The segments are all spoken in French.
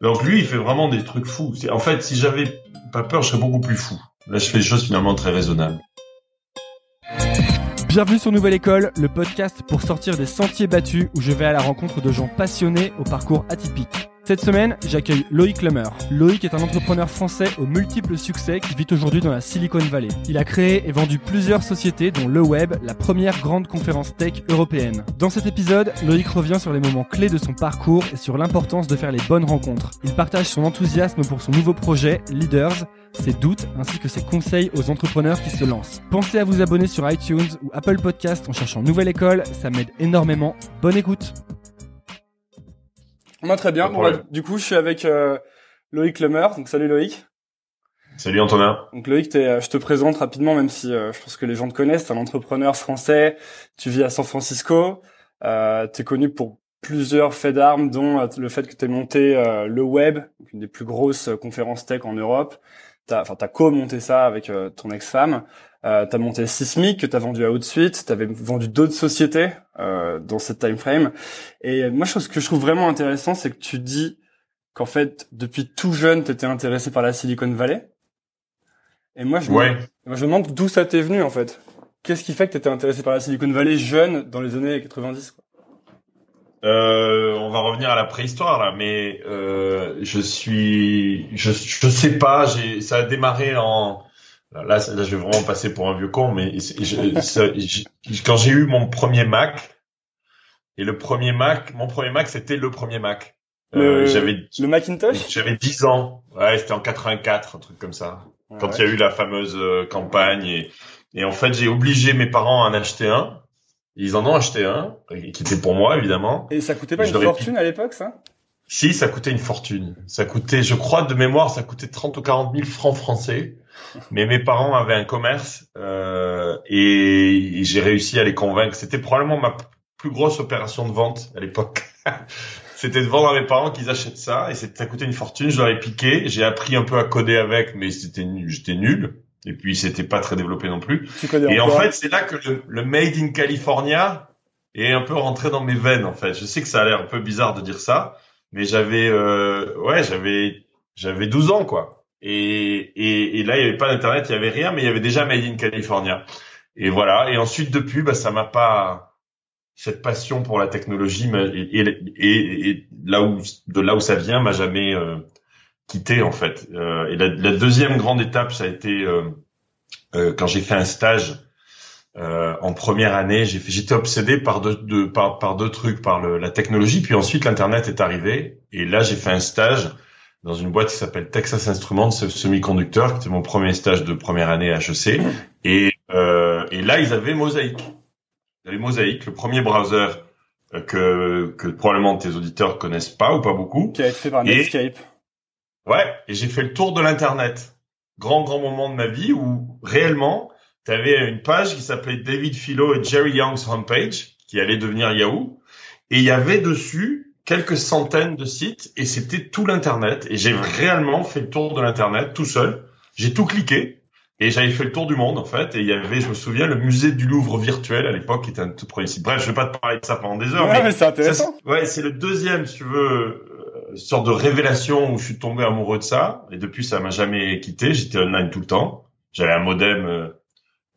Donc lui, il fait vraiment des trucs fous. En fait, si j'avais pas peur, je serais beaucoup plus fou. Là, je fais des choses finalement très raisonnables. Bienvenue sur Nouvelle École, le podcast pour sortir des sentiers battus où je vais à la rencontre de gens passionnés au parcours atypique. Cette semaine, j'accueille Loïc Lemer. Loïc est un entrepreneur français aux multiples succès qui vit aujourd'hui dans la Silicon Valley. Il a créé et vendu plusieurs sociétés dont le web, la première grande conférence tech européenne. Dans cet épisode, Loïc revient sur les moments clés de son parcours et sur l'importance de faire les bonnes rencontres. Il partage son enthousiasme pour son nouveau projet, Leaders, ses doutes ainsi que ses conseils aux entrepreneurs qui se lancent. Pensez à vous abonner sur iTunes ou Apple Podcast en cherchant Nouvelle École, ça m'aide énormément. Bonne écoute moi, très bien. Bon, bah, du coup, je suis avec euh, Loïc Lemer. Donc, salut Loïc. Salut Antonin. Donc Loïc, es, euh, je te présente rapidement, même si euh, je pense que les gens te connaissent. T'es un entrepreneur français. Tu vis à San Francisco. Euh, es connu pour plusieurs faits d'armes, dont le fait que tu monté le web, une des plus grosses conférences tech en Europe. T'as, enfin, t'as co-monté ça avec ton ex-femme. Euh, t'as monté Sismic que t'as vendu à Outsuite, t'avais vendu d'autres sociétés euh, dans cette time frame. Et moi, ce que je trouve vraiment intéressant, c'est que tu dis qu'en fait, depuis tout jeune, t'étais intéressé par la Silicon Valley. Et moi, je, me, moi, je me demande d'où ça t'est venu en fait. Qu'est-ce qui fait que t'étais intéressé par la Silicon Valley jeune dans les années 90 quoi? Euh, on va revenir à la préhistoire là, mais euh, je suis, je, je sais pas, j'ai, ça a démarré en Là, là, je vais vraiment passer pour un vieux con, mais quand j'ai eu mon premier Mac, et le premier Mac, mon premier Mac, c'était le premier Mac. Euh, j'avais le Macintosh? J'avais 10 ans. Ouais, c'était en 84, un truc comme ça. quand il y a eu la fameuse euh, campagne et, et en fait, j'ai obligé mes parents à en acheter un. Ils en ont acheté un, qui était pour moi évidemment. Et ça coûtait pas une fortune à l'époque, ça? Si, ça coûtait une fortune. Ça coûtait, je crois de mémoire, ça coûtait 30 ou 40 000 francs français. Mais mes parents avaient un commerce euh, et, j'ai réussi à les convaincre. C'était probablement ma plus grosse opération de vente à l'époque. C'était de vendre à mes parents qu'ils achètent ça et ça coûtait une fortune. Je leur ai piqué. J'ai appris un peu à coder avec, mais c'était j'étais nul. Et puis c'était pas très développé non plus. Et en fait, c'est là que le, Made in California est un peu rentré dans mes veines. En fait, je sais que ça a l'air un peu bizarre de dire ça, mais j'avais euh, ouais, j'avais j'avais 12 ans quoi. Et, et, et là, il n'y avait pas d'internet, il y avait rien, mais il y avait déjà Made in California. Et voilà. Et ensuite, depuis, bah, ça m'a pas cette passion pour la technologie et, et, et, là où de là où ça vient m'a jamais euh, quitté en fait. Euh, et la, la, deuxième grande étape, ça a été euh, euh quand j'ai fait un stage euh, en première année. J'étais obsédé par deux, deux par deux trucs, par le, la technologie, puis ensuite l'internet est arrivé. Et là, j'ai fait un stage dans une boîte qui s'appelle Texas Instruments Semiconductor, qui était mon premier stage de première année à HEC. Et, euh, et là, ils avaient Mosaic. Ils avaient Mosaic, le premier browser euh, que, que probablement tes auditeurs connaissent pas ou pas beaucoup. Qui a été fait par Netscape. ouais, et j'ai fait le tour de l'Internet. Grand, grand moment de ma vie où réellement, tu avais une page qui s'appelait David Philo et Jerry Young's homepage, qui allait devenir Yahoo. Et il y avait dessus quelques centaines de sites et c'était tout l'internet et j'ai réellement fait le tour de l'internet tout seul. J'ai tout cliqué et j'avais fait le tour du monde en fait et il y avait, je me souviens, le musée du Louvre virtuel à l'époque qui était un tout premier site. Bref, je vais pas te parler de ça pendant des heures. mais, c'est intéressant. ouais, c'est le deuxième, si tu veux, euh, sorte de révélation où je suis tombé amoureux de ça et depuis ça m'a jamais quitté. J'étais online tout le temps. J'avais un modem. Euh,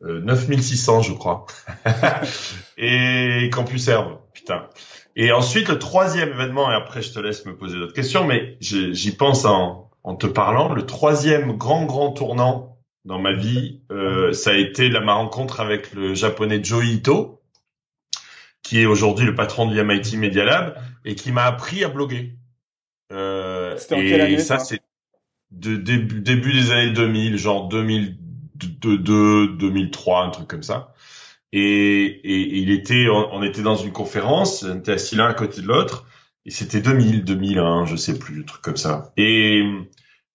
9600 euh, je crois et Campus Herbe putain et ensuite, le troisième événement, et après je te laisse me poser d'autres questions, mais j'y pense en, en, te parlant, le troisième grand, grand tournant dans ma vie, euh, ça a été la, ma rencontre avec le japonais Joe Ito, qui est aujourd'hui le patron du MIT Media Lab, et qui m'a appris à bloguer. Euh, C'était en quelle année ça, c'est de début, début des années 2000, genre 2002, 2003, un truc comme ça. Et, et, il était, on, était dans une conférence, on était assis l'un à côté de l'autre, et c'était 2000, 2001, je sais plus, un truc comme ça. Et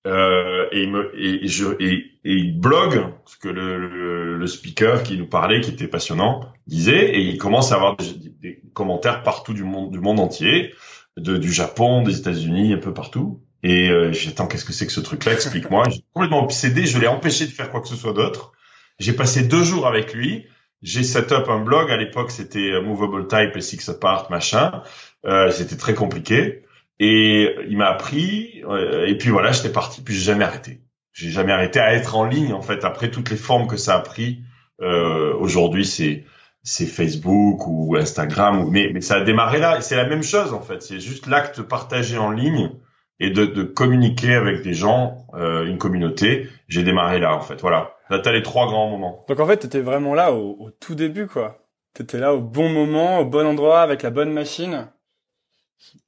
euh, et, me, et, je, et, il blogue ce que le, le, speaker qui nous parlait, qui était passionnant, disait, et il commence à avoir des, commentaires partout du monde, du monde entier, de, du Japon, des États-Unis, un peu partout. Et euh, j'attends, qu'est-ce que c'est que ce truc-là? Explique-moi. J'ai complètement obsédé, je l'ai empêché de faire quoi que ce soit d'autre. J'ai passé deux jours avec lui j'ai set up un blog. À l'époque, c'était Movable Type Six Apart, machin. Euh, c'était très compliqué. Et il m'a appris. euh, et puis voilà, j'étais parti. Puis j'ai jamais arrêté. J'ai jamais arrêté à être en ligne en fait. Après toutes les formes que ça a pris. Euh, Aujourd'hui, c'est c'est Facebook ou Instagram. Mais mais ça a démarré là. Et c'est la même chose en fait. C'est juste l'acte partagé en ligne et de, de communiquer avec des gens, euh, une communauté. J'ai démarré là en fait. Voilà. Là, t'as les trois grands moments. Donc en fait, t'étais vraiment là au, au tout début, quoi. T'étais là au bon moment, au bon endroit, avec la bonne machine.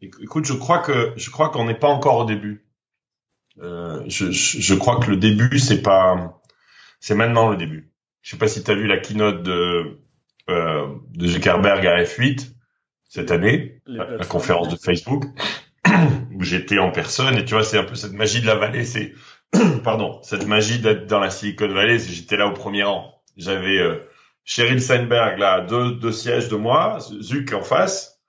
Éc- Écoute, je crois que je crois qu'on n'est pas encore au début. Euh, je, je, je crois que le début c'est pas c'est maintenant le début. Je sais pas si tu as vu la keynote de euh, de Zuckerberg à F8 cette année, la, la conférence de Facebook où j'étais en personne et tu vois c'est un peu cette magie de la vallée, c'est pardon, cette magie d'être dans la Silicon Valley, j'étais là au premier rang. J'avais euh, Sheryl Sandberg là, deux deux sièges de moi, Zuck en face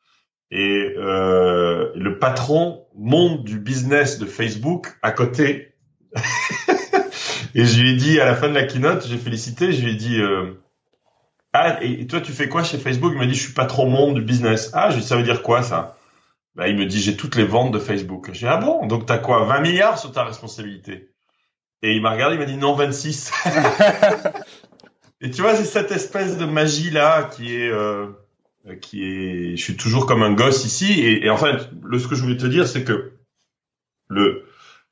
et euh, le patron monde du business de Facebook à côté. et je lui ai dit à la fin de la keynote, j'ai félicité, je lui ai dit euh, ah et toi tu fais quoi chez Facebook? Il m'a dit je suis patron monde du business. Ah, je ça veut dire quoi ça? Bah, il me dit j'ai toutes les ventes de Facebook. Dis ah bon? Donc t'as quoi? 20 milliards sur ta responsabilité? Et il m'a regardé, il m'a dit non 26. et tu vois c'est cette espèce de magie là qui est euh, qui est je suis toujours comme un gosse ici. Et, et en fait le ce que je voulais te dire c'est que le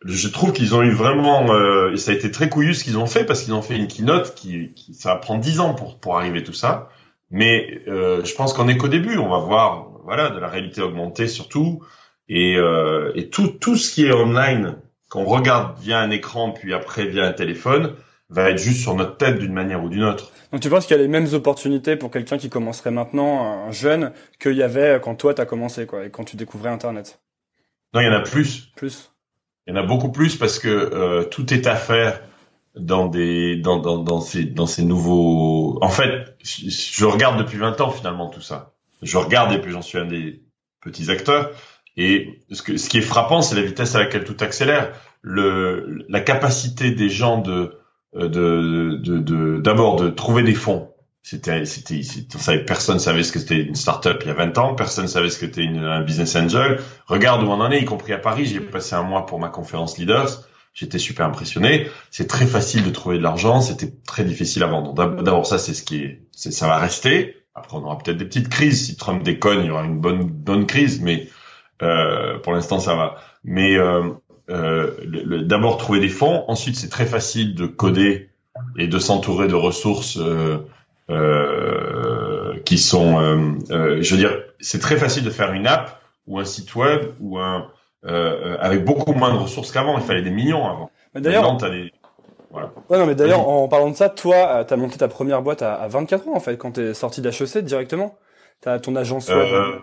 je trouve qu'ils ont eu vraiment euh, et ça a été très couillu ce qu'ils ont fait parce qu'ils ont fait une keynote qui, qui ça va prendre 10 ans pour pour arriver tout ça. Mais euh, je pense qu'on est qu'au début. On va voir voilà de la réalité augmentée surtout. Et euh, et tout tout ce qui est online qu'on regarde via un écran puis après via un téléphone va être juste sur notre tête d'une manière ou d'une autre Donc tu penses qu'il y a les mêmes opportunités pour quelqu'un qui commencerait maintenant, un jeune, qu'il y avait quand toi t'as commencé, quoi, et quand tu découvrais Internet? Non il y en a plus Plus. Il y en a beaucoup plus parce que euh, tout est à faire dans des dans dans dans ces dans ces nouveaux. En fait, je, je regarde depuis 20 ans finalement tout ça. Je regarde et puis j'en suis un des petits acteurs. Et ce que ce qui est frappant, c'est la vitesse à laquelle tout accélère. Le la capacité des gens de de de de d'abord de, trouver des fonds. C'était c'était personne savait ce que c'était une start-up il y a 20 ans, personne savait ce que c'était un business angel. Regarde où on en est, y compris à Paris. J'y ai passé un mois pour ma conférence Leaders. J'étais super impressionné. C'est très facile de trouver de l'argent. C'était très difficile à vendre. D'ab- D'abord, ça, c'est ce qui est, c'est, ça va rester. Après, on aura peut-être des petites crises. Si Trump déconne, il y aura une bonne, bonne crise. Mais euh, pour l'instant, ça va. Mais euh, euh, d'abord trouver des fonds. Ensuite, c'est très facile de coder et de s'entourer de ressources euh, euh, qui sont, je veux dire, c'est très facile de faire une app ou un site web ou un euh, avec beaucoup moins de ressources qu'avant. Il fallait des millions avant. Mais d'ailleurs, des ouais, non, mais d'ailleurs, en parlant de ça, toi, t'as monté ta première boîte à, à 24 ans en fait, quand t'es sorti d'HEC directement. T'as ton agence web. euh,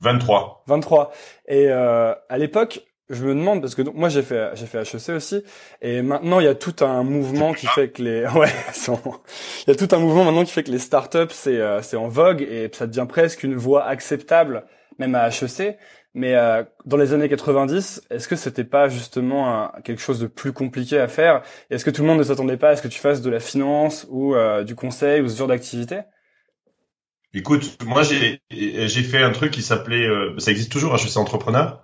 23. 23. Et euh, à l'époque, je me demande parce que donc, moi j'ai fait j'ai fait HEC aussi et maintenant il y a tout un mouvement qui fait que les ouais il y a tout un mouvement maintenant qui fait que les startups c'est euh, c'est en vogue et ça devient presque une voie acceptable même à HEC mais euh, dans les années 90 est-ce que c'était pas justement quelque chose de plus compliqué à faire? Est-ce que tout le monde ne s'attendait pas à ce que tu fasses de la finance ou euh, du conseil ou ce genre d'activité? Écoute, moi j'ai j'ai fait un truc qui s'appelait, euh, ça existe toujours, HEC Entrepreneur,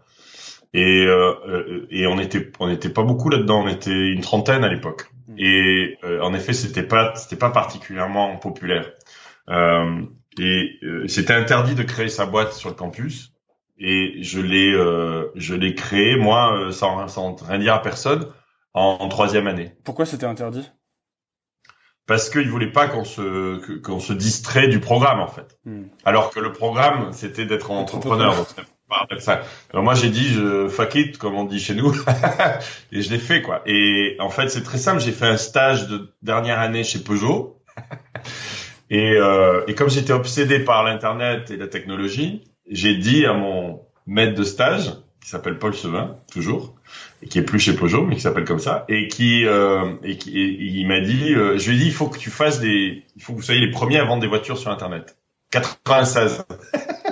et euh, et on était on était pas beaucoup là-dedans, on était une trentaine à l'époque, Mm. et euh, en effet c'était pas c'était pas particulièrement populaire, euh, et euh, c'était interdit de créer sa boîte sur le campus, et je l'ai euh, je l'ai créé moi sans sans rien dire à personne en, en troisième année. Pourquoi c'était interdit? Parce qu'ils voulaient pas qu'on se qu'on se distrait du programme en fait. Hmm. Alors que le programme c'était d'être entrepreneur. Donc, ça. Alors moi j'ai dit je fuck it comme on dit chez nous et je l'ai fait quoi. Et en fait c'est très simple. J'ai fait un stage de dernière année chez Peugeot et euh, et comme j'étais obsédé par l'internet et la technologie, j'ai dit à mon maître de stage qui s'appelle Paul Sevin toujours qui est plus chez Peugeot mais qui s'appelle comme ça et qui euh, et qui et il m'a dit euh, je lui ai dit il faut que tu fasses des il faut que vous soyez les premiers à vendre des voitures sur internet. 96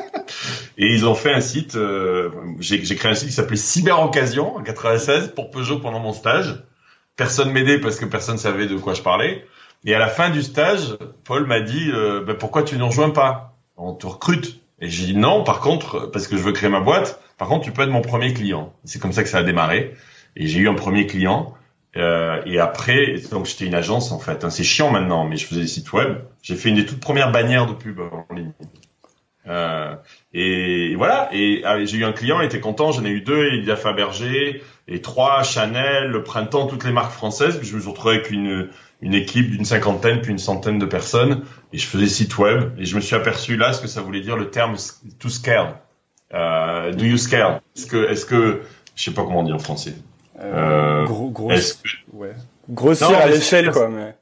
et ils ont fait un site euh, j'ai créé un site qui s'appelait Cyber Occasion en 96 pour Peugeot pendant mon stage. Personne m'aidait parce que personne savait de quoi je parlais. Et à la fin du stage Paul m'a dit euh, Ben, pourquoi tu ne rejoins pas? On te recrute et j'ai dit non par contre parce que je veux créer ma boîte Par contre, tu peux être mon premier client. C'est comme ça que ça a démarré. Et j'ai eu un premier client. Euh, et après, donc j'étais une agence en fait. Hein. C'est chiant maintenant, mais je faisais des sites web. J'ai fait une des toutes premières bannières de pub en ligne. Euh, et, voilà. Et ah, j'ai eu un client, il était content. J'en ai eu deux. Il a fait Berger et trois Chanel, le printemps, toutes les marques françaises. Puis je me suis retrouvé avec une une équipe d'une cinquantaine puis une centaine de personnes et je faisais site web et je me suis aperçu là ce que ça voulait dire le terme to scale. Euh, do you scale Est-ce que est-ce que je sais pas comment on dit en français euh, gros, gros, ouais. Grossir à l'échelle, quoi. Mais...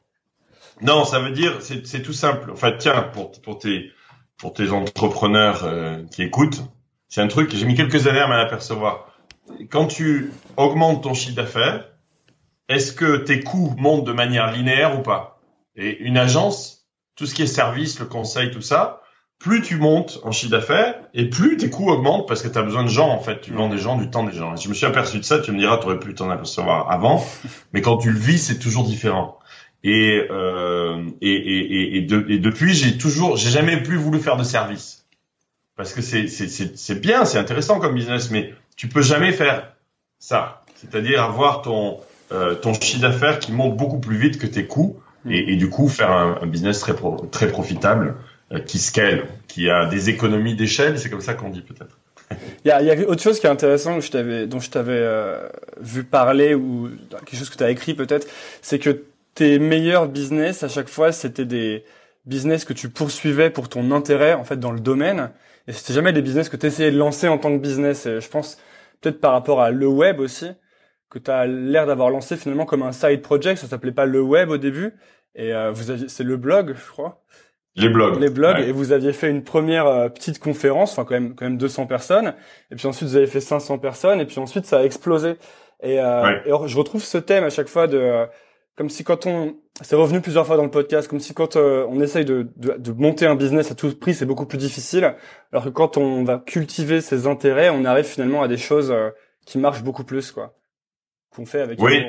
Non, ça veut dire, c'est tout simple. Enfin, tiens, pour, pour tes, pour tes entrepreneurs euh, qui écoutent, c'est un truc que j'ai mis quelques années à m'en apercevoir. Quand tu augmentes ton chiffre d'affaires, est-ce que tes coûts montent de manière linéaire ou pas? Et une agence, tout ce qui est service, le conseil, tout ça, plus tu montes en chiffre d'affaires et plus tes coûts augmentent parce que tu as besoin de gens en fait, tu vends des gens, du temps des gens. je me suis aperçu de ça, tu me diras tu aurais pu t'en apercevoir avant, mais quand tu le vis, c'est toujours différent. Et euh, et, et, et, de, et depuis, j'ai toujours j'ai jamais plus voulu faire de service. Parce que c'est c'est c'est bien, c'est intéressant comme business mais tu peux jamais faire ça. C'est-à-dire avoir ton euh, ton chiffre d'affaires qui monte beaucoup plus vite que tes coûts et, et du coup faire un, un business très très profitable euh, qui scale, qui a des économies d'échelle, c'est comme ça qu'on dit peut-être. Il y a, y a, autre chose qui est intéressant que je t'avais, dont je t'avais euh, vu parler ou quelque chose que tu as écrit peut-être, c'est que tes meilleurs business à chaque fois c'était des business que tu poursuivais pour ton intérêt en fait dans le domaine et c'était jamais des business que tu essayais de lancer en tant que business. Et je pense peut-être par rapport à le web aussi que tu as l'air d'avoir lancé finalement comme un side project, ça s'appelait pas le web au début et euh, vous aviez, c'est le blog je crois. Les blogs. Les blogs. Et vous aviez fait une première euh, petite conférence, enfin quand même quand même 200 personnes. Et puis ensuite vous avez fait 500 personnes. Et puis ensuite ça a explosé. Et, euh, et je retrouve ce thème à chaque fois de euh, comme si quand on c'est revenu plusieurs fois dans le podcast, comme si quand euh, on essaye de, de, de, monter un business à tout prix, c'est beaucoup plus difficile. Alors que quand on va cultiver ses intérêts, on arrive finalement à des choses qui marchent beaucoup plus, quoi. Qu'on fait avec. Oui.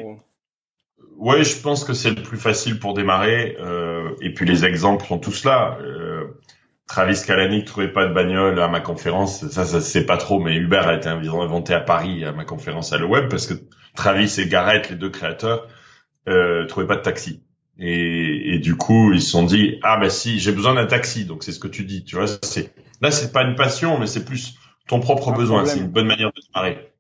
Ouais, je pense que c'est le plus facile pour démarrer. Euh, et puis les exemples sont tous là. Euh, Travis Kalanick trouvait pas de bagnole à ma conférence. Ça, ça c'est pas trop, mais Uber a été inventé à Paris à ma conférence à le web parce que Travis et Garrett, les deux créateurs, euh, trouvaient pas de taxi. Et, et, du coup, ils se sont dit ah ben si, j'ai besoin d'un taxi. Donc c'est ce que tu dis. Tu vois, c'est là c'est pas une passion, mais c'est plus ton propre besoin. C'est une bonne manière de démarrer.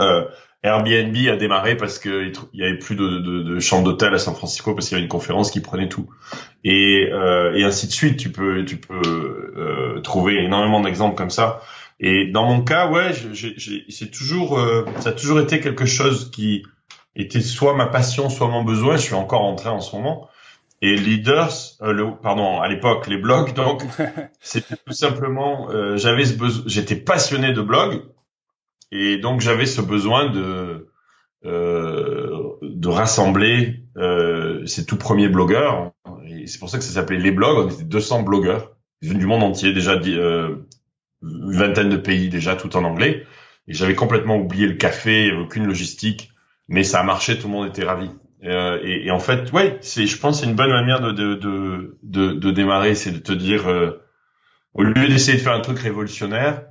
Euh, Airbnb a démarré parce que il y avait plus de, de, de chambres d'hôtel à San Francisco parce qu'il y avait une conférence qui prenait tout et, euh, et ainsi de suite. Tu peux tu peux euh, trouver énormément d'exemples comme ça. Et dans mon cas, ouais, c'est toujours euh, ça a toujours été quelque chose qui était soit ma passion, soit mon besoin. Je suis encore en train en ce moment. Et leaders, euh, le, pardon, à l'époque les blogs, donc c'était tout simplement, euh, j'avais ce besoin, j'étais passionné de blogs et donc j'avais ce besoin de euh, de rassembler euh, ces tout premiers blogueurs. Et c'est pour ça que ça s'appelait les blogs. On était 200 blogueurs venus du monde entier, déjà euh, une vingtaine de pays déjà, tout en anglais. Et j'avais complètement oublié le café, aucune logistique, mais ça a marché, tout le monde était ravi. Euh, et, et, en fait, ouais, c'est, je pense, c'est une bonne manière de de de, de, de démarrer, c'est de te dire, euh, au lieu d'essayer de faire un truc révolutionnaire,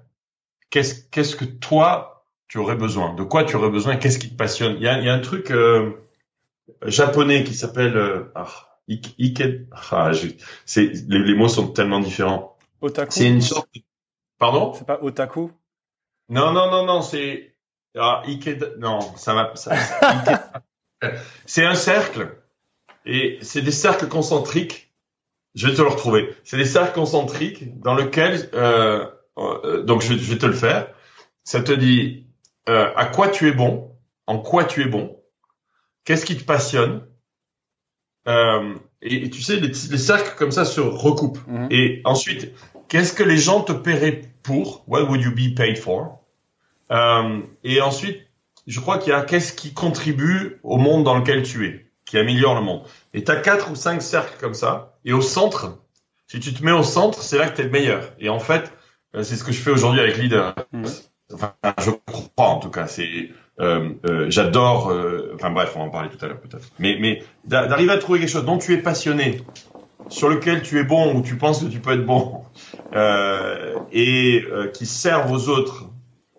qu'est-ce qu'est-ce que toi tu aurais besoin De quoi tu aurais besoin Qu'est-ce qui te passionne? Il y a, y a, un truc euh, japonais qui s'appelle euh, ah, ah, c'est les, les, mots sont tellement différents. Otaku? C'est une sorte. Pardon? C'est pas otaku? Non non non non c'est ah, Ike non ça va ça, c'est un cercle et c'est des cercles concentriques. Je vais te le retrouver. C'est des cercles concentriques dans lesquels euh, euh donc je, je vais te le faire. Ça te dit euh, à quoi tu es bon, en quoi tu es bon, qu'est-ce qui te passionne? Euh, et, tu sais, les, les, cercles comme ça se recoupent. Mhm. Et ensuite, qu'est-ce que les gens te paieraient pour? What would you be paid for? Euh, Et ensuite, je crois qu'il y a qu'est-ce qui contribue au monde dans lequel tu es, qui améliore le monde. Et tu as quatre ou cinq cercles comme ça. Et au centre, si tu te mets au centre, c'est là que tu es le meilleur. Et en fait, euh, c'est ce que je fais aujourd'hui avec Leader. Mhm. Enfin, je crois en tout cas. C'est, euh, euh, j'adore. Euh, enfin bref, on va en parler tout à l'heure peut-être. Mais, mais d'arriver à trouver quelque chose dont tu es passionné, sur lequel tu es bon ou tu penses que tu peux être bon, et qui serve aux autres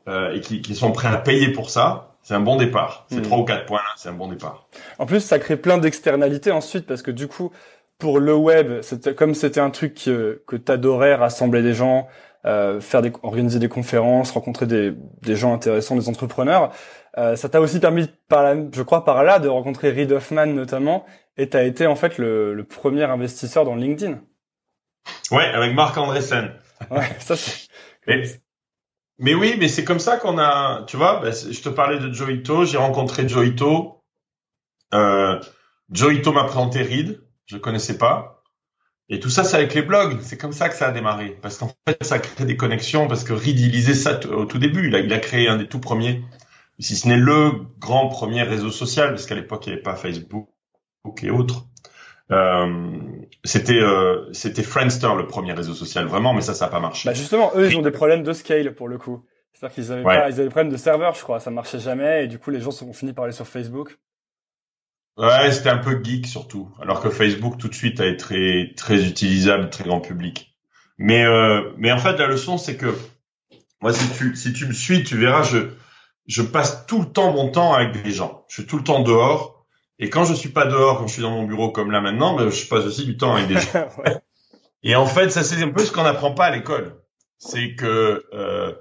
et qui, qui, sont prêts à payer pour ça, c'est un bon départ. C'est Mm. trois ou quatre points, c'est un bon départ. En plus, ça crée plein d'externalités ensuite parce que du coup, pour le web, comme c'était un truc que, que t'adorais, rassembler des gens, euh, faire des, organiser des conférences, rencontrer des, des gens intéressants, des entrepreneurs. Euh, ça t'a aussi permis, par je crois, par là, de rencontrer Reid Hoffman notamment, et t'as été en fait le, le premier investisseur dans LinkedIn. Ouais, avec Marc Andreessen. Ouais, ça c'est. Mais, mais oui, mais c'est comme ça qu'on a, tu vois, bah, je te parlais de Joito, j'ai rencontré Joito. Euh, Joito m'a présenté Reed, je connaissais pas. Et tout ça, c'est avec les blogs. C'est comme ça que ça a démarré. Parce qu'en fait, ça crée des connexions. Parce que Reed, il lisait ça au tout début. Il a, il a créé un des tout premiers, si ce n'est le grand premier réseau social, parce qu'à l'époque, il n'y avait pas Facebook et autres. Euh, c'était euh, c'était Friendster le premier réseau social vraiment mais ça ça a pas marché Bah justement, eux, ils ont des problèmes de scale pour le coup. C'est-à-dire qu'ils avaient Ouais. pas, ils avaient des problèmes de serveur, je crois. Ça marchait jamais, et du coup, les gens ont fini par aller sur Facebook. Ouais, c'était un peu geek surtout, alors que Facebook tout de suite a été très très utilisable, très grand public. Mais euh, mais en fait la leçon c'est que moi si tu si tu me suis, tu verras je je passe tout le temps mon temps avec des gens. Je suis tout le temps dehors et quand je suis pas dehors, quand je suis dans mon bureau comme là maintenant, ben, je passe aussi du temps avec des gens. Ouais. Et en fait, ça c'est un peu ce qu'on n'apprend pas à l'école. C'est que euh,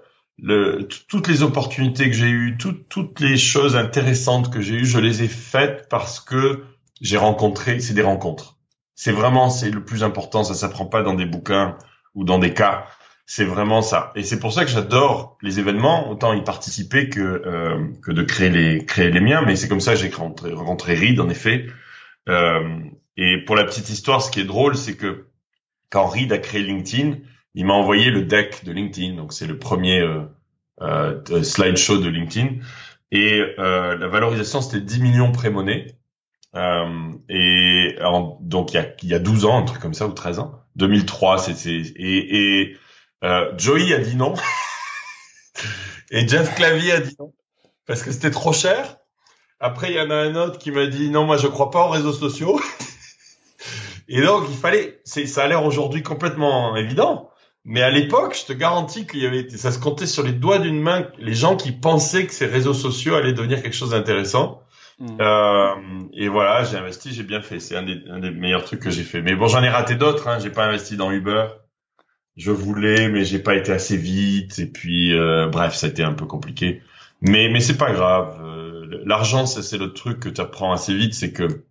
le, toutes les opportunités que j'ai eues, toutes toutes les choses intéressantes que j'ai eues, je les ai faites parce que j'ai rencontré. C'est des rencontres. C'est vraiment c'est le plus important. Ça s'apprend pas dans des bouquins ou dans des cas. C'est vraiment ça. Et c'est pour ça que j'adore les événements, autant y participer que euh, que de créer les créer les miens. Mais c'est comme ça que j'ai rencontré, rencontré Reed en effet. Euh, et pour la petite histoire, ce qui est drôle, c'est que quand Reed a créé LinkedIn, il m'a envoyé le deck de LinkedIn. Donc c'est le premier euh, euh, de- slideshow de LinkedIn. Et euh, la valorisation, c'était 10 millions pré-monnaie. Euh, et donc il y, a, il y a 12 ans, un truc comme ça, ou 13 ans. 2003, c'est... Et, et Joey a dit non. et Jeff Clavier a dit non. Parce que c'était trop cher. Après, il y en a un autre qui m'a dit non, moi je crois pas aux réseaux sociaux. Et donc, il fallait, ça a l'air aujourd'hui complètement évident. Mais à l'époque, je te garantis qu'il y avait, ça se comptait sur les doigts d'une main, les gens qui pensaient que ces réseaux sociaux allaient devenir quelque chose d'intéressant. Mm. Euh, et voilà, j'ai investi, j'ai bien fait. C'est un des, un des meilleurs trucs que j'ai fait. Mais bon, j'en ai raté d'autres. Hein. J'ai pas investi dans Uber. Je voulais, mais j'ai pas été assez vite. Et puis, euh, bref, ça a été un peu compliqué. Mais, mais c'est pas grave. Euh, L'argent, c'est, c'est le truc que tu apprends assez vite, c'est que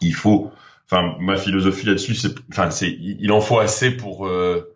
il faut. Enfin, ma philosophie là-dessus, c'est, enfin, c'est, il en faut assez pour euh,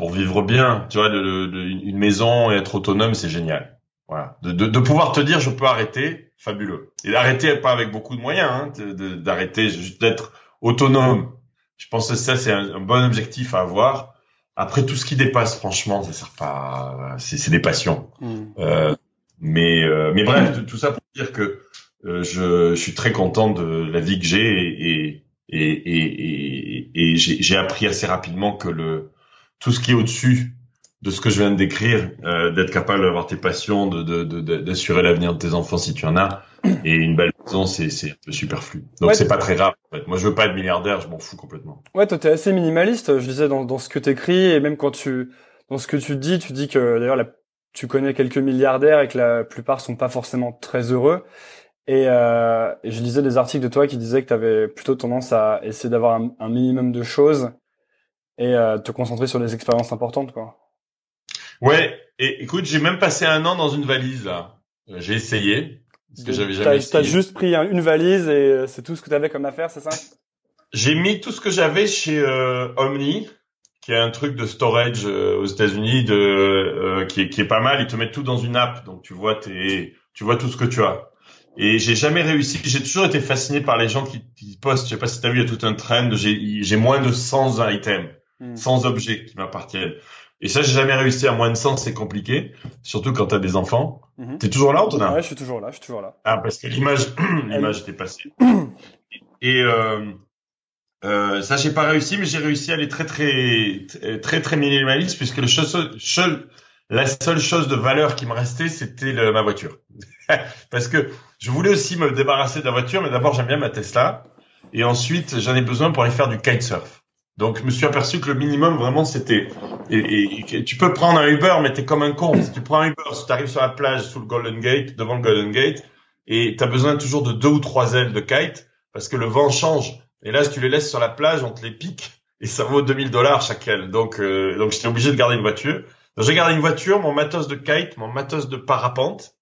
pour vivre bien. Tu vois, une maison et être autonome, c'est génial. Voilà, de, pouvoir te dire, je peux arrêter, fabuleux. Et arrêter pas avec beaucoup de moyens, hein, d'arrêter, juste d'être autonome. Je pense que ça, c'est un, un bon objectif à avoir. Après, tout ce qui dépasse, franchement, ça sert pas. C'est des passions. Mm. Euh, mais euh, mais bref, tout, ça pour dire que euh, je, je suis très content de la vie que j'ai et et et, et, et j'ai j'ai appris assez rapidement que le tout ce qui est au-dessus de ce que je viens de décrire, euh, d'être capable d'avoir tes passions, de de- de- de- d'assurer l'avenir de tes enfants si tu en as, et une belle maison, c'est c'est un peu superflu. Donc Ouais. c'est pas très grave. En fait. Moi, je veux pas être milliardaire, je m'en fous complètement. Ouais, toi, t'es assez minimaliste. Je disais dans, dans ce que t'écris et même quand tu, dans ce que tu dis, tu dis que d'ailleurs tu connais quelques milliardaires et que la plupart sont pas forcément très heureux. Et, euh, et je lisais des articles de toi qui disaient que tu avais plutôt tendance à essayer d'avoir un, un minimum de choses et euh, te concentrer sur des expériences importantes, quoi. Ouais. Et écoute, j'ai même passé un an dans une valise là. Euh, J'ai essayé. Parce que j'avais T'as jamais t'as essayé. juste pris un- une valise et euh, c'est tout ce que tu avais comme affaire, c'est ça? J'ai mis tout ce que j'avais chez euh, Omni, qui est un truc de storage euh, aux États-Unis, de euh, qui, est, qui est pas mal. Ils te mettent tout dans une app, donc tu vois tes, tu vois tout ce que tu as. Et j'ai jamais réussi. J'ai toujours été fasciné par les gens qui, qui postent. Je sais pas si t'as vu, il y a tout un trend. J'ai j'ai moins de 100 items, Hmm. 100 objets qui m'appartiennent. Et ça, j'ai jamais réussi à moins de 100. C'est compliqué, surtout quand t'as des enfants. Mhm. T'es toujours là, Antonin? Ouais, je suis toujours là, je suis toujours là. ah, parce que l'image, l'image était passée. Et euh, euh, ça, j'ai pas réussi, mais j'ai réussi à aller très, très, très, très, très minimaliste, puisque le seul- la seule chose de valeur qui me restait, c'était ma voiture. parce que je voulais aussi me débarrasser de la voiture, mais d'abord, j'aime bien ma Tesla, et ensuite, j'en ai besoin pour aller faire du kitesurf. Donc je me suis aperçu que le minimum vraiment c'était et, et, tu peux prendre un Uber mais t'es comme un con. Si tu prends un Uber, si tu arrives sur la plage sous le Golden Gate, devant le Golden Gate, et tu as besoin toujours de deux ou trois ailes de kite parce que le vent change. Et là, si tu les laisses sur la plage, on te les pique et ça vaut 2000 dollars chaque aile. Donc euh, donc j'étais obligé de garder une voiture. Donc j'ai gardé une voiture, mon matos de kite, mon matos de parapente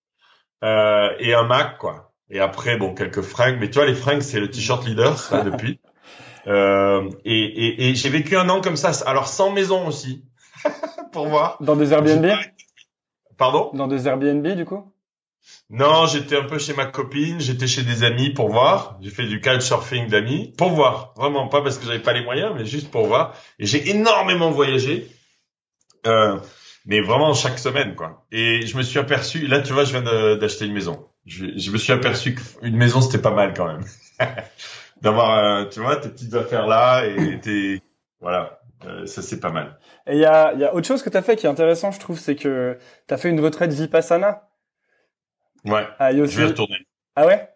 euh, et un Mac quoi. Et après bon quelques fringues, mais tu vois les fringues c'est le t-shirt leader ça depuis. Euh, et, et, et j'ai vécu un an comme ça. Alors sans maison aussi, pour voir. Dans des Airbnb? Pardon? Dans des Airbnb du coup? Non, j'étais un peu chez ma copine, j'étais chez des amis pour voir. J'ai fait du couchsurfing d'amis pour voir. Vraiment pas parce que j'avais pas les moyens, mais juste pour voir. Et j'ai énormément voyagé. Euh, mais vraiment chaque semaine quoi. Et je me suis aperçu, là tu vois, je viens d'acheter une maison. Je, je, me suis aperçu qu'une maison c'était pas mal quand même. d'avoir, euh, tu vois, tes petites affaires là et tes, voilà, euh, ça c'est pas mal. Et il y a, y a autre chose que tu as fait qui est intéressant, je trouve, c'est que tu as fait une retraite Vipassana. Ouais. Ah, je vais retourner. Ah ouais?